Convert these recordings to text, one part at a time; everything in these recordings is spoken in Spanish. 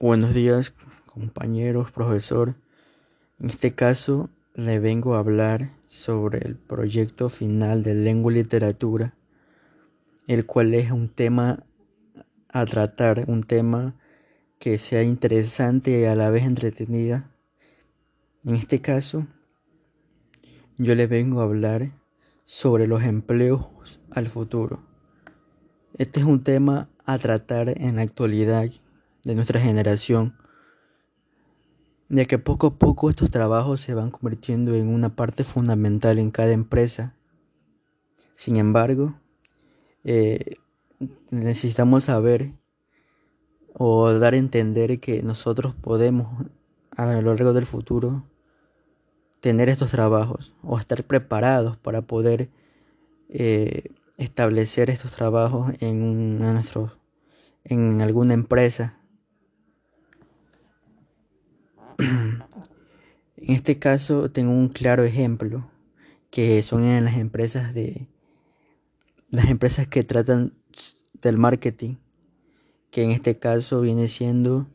Buenos días, compañeros, profesor. En este caso, le vengo a hablar sobre el proyecto final de lengua y literatura, el cual es un tema a tratar, un tema que sea interesante y a la vez entretenida. En este caso, yo le vengo a hablar sobre los empleos al futuro. Este es un tema a tratar en la actualidad de nuestra generación, ya que poco a poco estos trabajos se van convirtiendo en una parte fundamental en cada empresa. Sin embargo, eh, necesitamos saber o dar a entender que nosotros podemos a lo largo del futuro tener estos trabajos o estar preparados para poder eh, establecer estos trabajos en, nuestro, en alguna empresa en este caso tengo un claro ejemplo que son en las empresas de las empresas que tratan del marketing, que en este caso viene siendo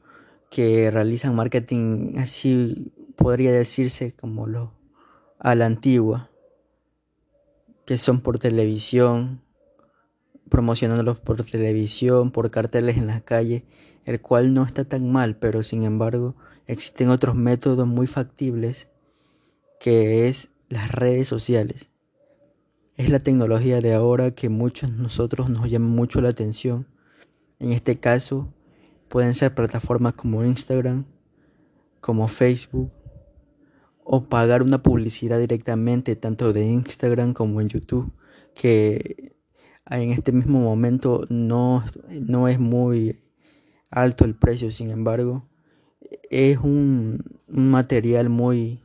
que realizan marketing así podría decirse como lo a la antigua, que son por televisión, promocionándolos por televisión, por carteles en las calles, el cual no está tan mal, pero sin embargo existen otros métodos muy factibles que es las redes sociales. Es la tecnología de ahora que muchos nosotros nos llama mucho la atención. En este caso pueden ser plataformas como Instagram, como Facebook, o pagar una publicidad directamente tanto de Instagram como en YouTube, que en este mismo momento no, no es muy alto el precio, sin embargo, es un, material muy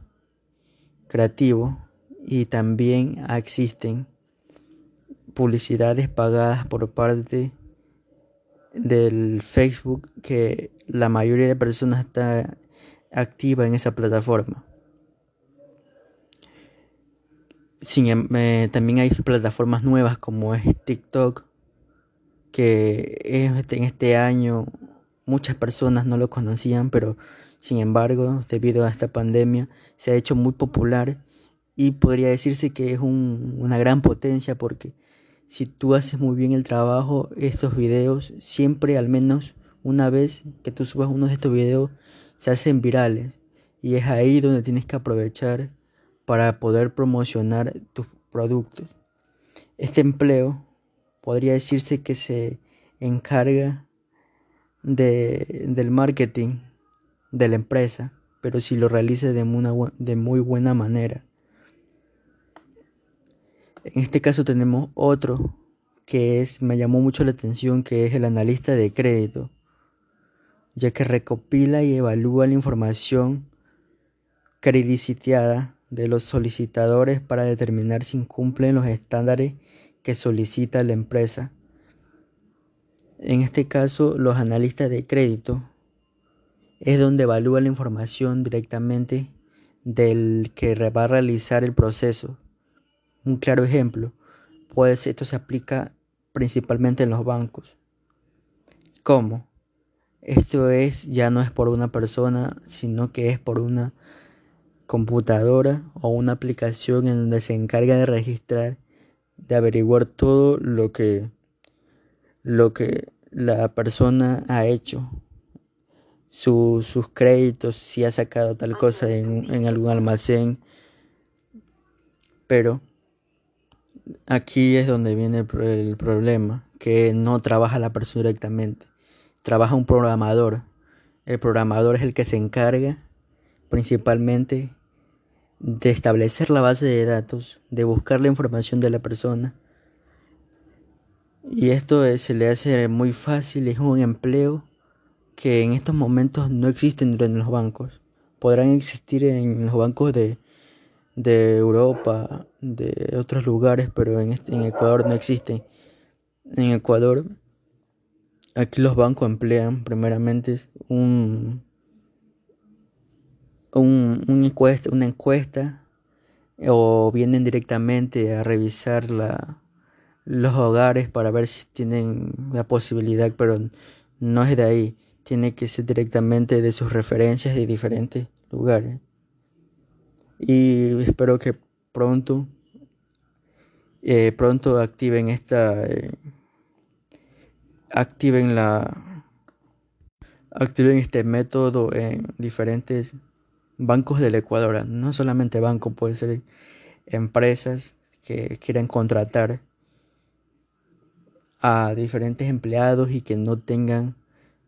creativo y también existen publicidades pagadas por parte del Facebook que la mayoría de personas está activa en esa plataforma. Em, eh, también hay plataformas nuevas como es TikTok, que en este año Muchas personas no lo conocían, pero sin embargo, debido a esta pandemia, se ha hecho muy popular y podría decirse que es una gran potencia porque si tú haces muy bien el trabajo, estos videos siempre al menos una vez que tú subas uno de estos videos se hacen virales y es ahí donde tienes que aprovechar para poder promocionar tus productos. Este empleo podría decirse que se encarga de, del marketing de la empresa, pero si lo realice de, muy buena manera. En este caso tenemos otro que es, me llamó mucho la atención, que es el analista de crédito, ya que recopila y evalúa la información credicitada de los solicitadores para determinar si cumplen los estándares que solicita la empresa en este caso, los analistas de crédito es donde evalúa la información directamente del que va a realizar el proceso. Un claro ejemplo, pues esto se aplica principalmente en los bancos. ¿Cómo? Esto es ya no es por una persona, sino que es por una computadora o una aplicación en donde se encarga de registrar, de averiguar todo lo que lo que la persona ha hecho, sus créditos, si ha sacado tal cosa en, algún almacén. Pero aquí es donde viene el, el problema, que no trabaja la persona directamente, trabaja un programador. El programador es el que se encarga principalmente de establecer la base de datos, de buscar la información de la persona y esto se le hace muy fácil, es un empleo que en estos momentos no existen en los bancos. Podrán existir en los bancos de, de Europa, de otros lugares, pero en, este, en Ecuador no existen. En Ecuador, aquí los bancos emplean primeramente un, un, un encuesta, una encuesta o vienen directamente a revisar la, los hogares para ver si tienen la posibilidad, pero no es de ahí. tiene que ser directamente de sus referencias de diferentes lugares. Y espero que pronto, eh, pronto activen esta, eh, activen la, activen este método en diferentes bancos del Ecuador. No solamente bancos, puede ser empresas que quieran contratar a diferentes empleados y que no tengan,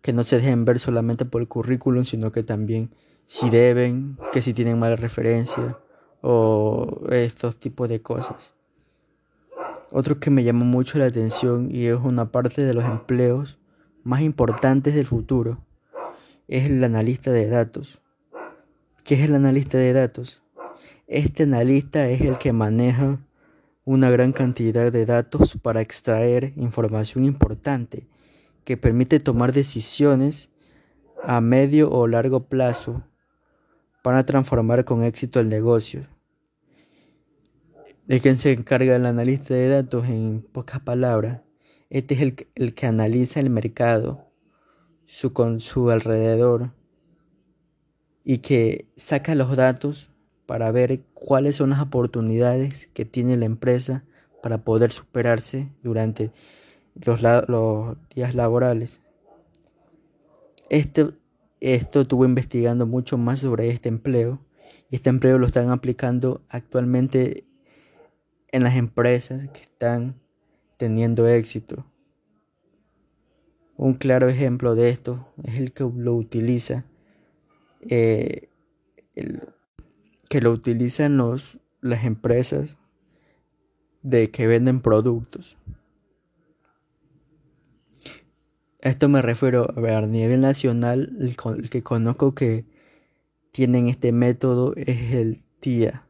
que no se dejen ver solamente por el currículum, sino que también si deben, que si tienen mala referencia o estos tipos de cosas. Otro que me llamó mucho la atención y es una parte de los empleos más importantes del futuro es el analista de datos. ¿Qué es el analista de datos? Este analista es el que maneja una gran cantidad de datos para extraer información importante que permite tomar decisiones a medio o largo plazo para transformar con éxito el negocio. ¿De quién se encarga el analista de datos? En pocas palabras, este es el, el que analiza el mercado, su, con su alrededor, y que saca los datos para ver cuáles son las oportunidades que tiene la empresa para poder superarse durante los, días laborales. Este, esto estuvo investigando mucho más sobre este empleo y este empleo lo están aplicando actualmente en las empresas que están teniendo éxito. Un claro ejemplo de esto es el que lo utiliza eh, que lo utilizan los, las empresas de que venden productos. Esto me refiero a, nivel nacional, el, que conozco que tienen este método es el TIA.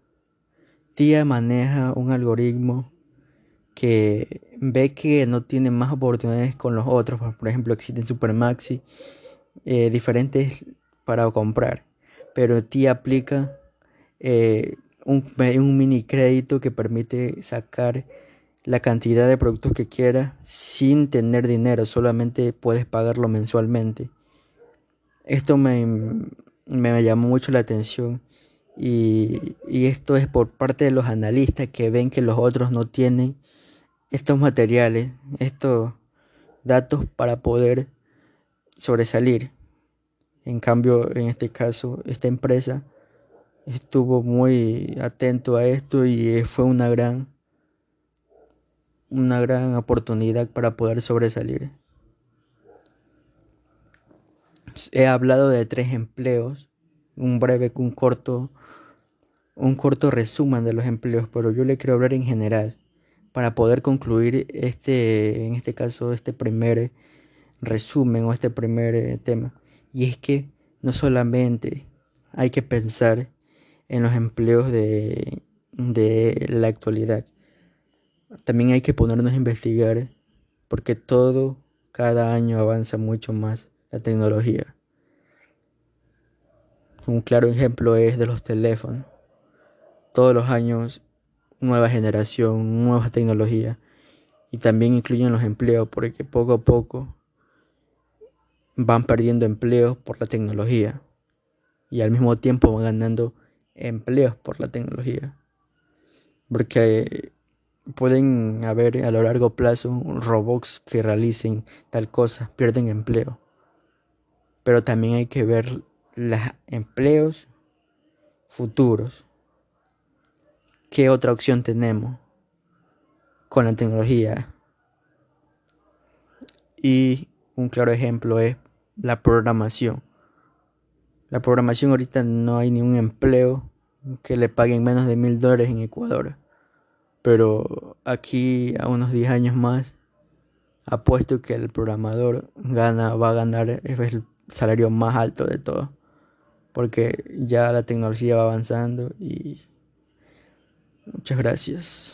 TIA maneja un algoritmo que ve que no tiene más oportunidades con los otros. Por ejemplo, existen Supermaxi, eh, diferentes para comprar. Pero TIA aplica eh, un, mini crédito que permite sacar la cantidad de productos que quieras sin tener dinero, solamente puedes pagarlo mensualmente. Esto me, llamó mucho la atención y, esto es por parte de los analistas que ven que los otros no tienen estos materiales, estos datos para poder sobresalir. En cambio, en este caso, esta empresa estuvo muy atento a esto y fue una gran una gran oportunidad para poder sobresalir. He hablado de tres empleos, un breve, un corto, un corto resumen de los empleos, pero yo le quiero hablar en general para poder concluir este, en este caso, este primer resumen o este primer tema. Y es que no solamente hay que pensar en los empleos de, de la actualidad. También hay que ponernos a investigar porque todo, cada año avanza mucho más la tecnología. Un claro ejemplo es de los teléfonos. Todos los años nueva generación, nueva tecnología. Y también incluyen los empleos porque poco a poco van perdiendo empleos por la tecnología. Y al mismo tiempo van ganando empleos por la tecnología. Porque pueden haber a lo largo plazo robots que realicen tal cosa, pierden empleo. Pero también hay que ver los empleos futuros. ¿Qué otra opción tenemos con la tecnología? Y un claro ejemplo es la programación. La programación ahorita no hay ningún empleo que le paguen menos de mil dólares en Ecuador. Pero aquí a unos 10 años más apuesto que el programador gana, va a ganar el salario más alto de todo. Porque ya la tecnología va avanzando y muchas gracias.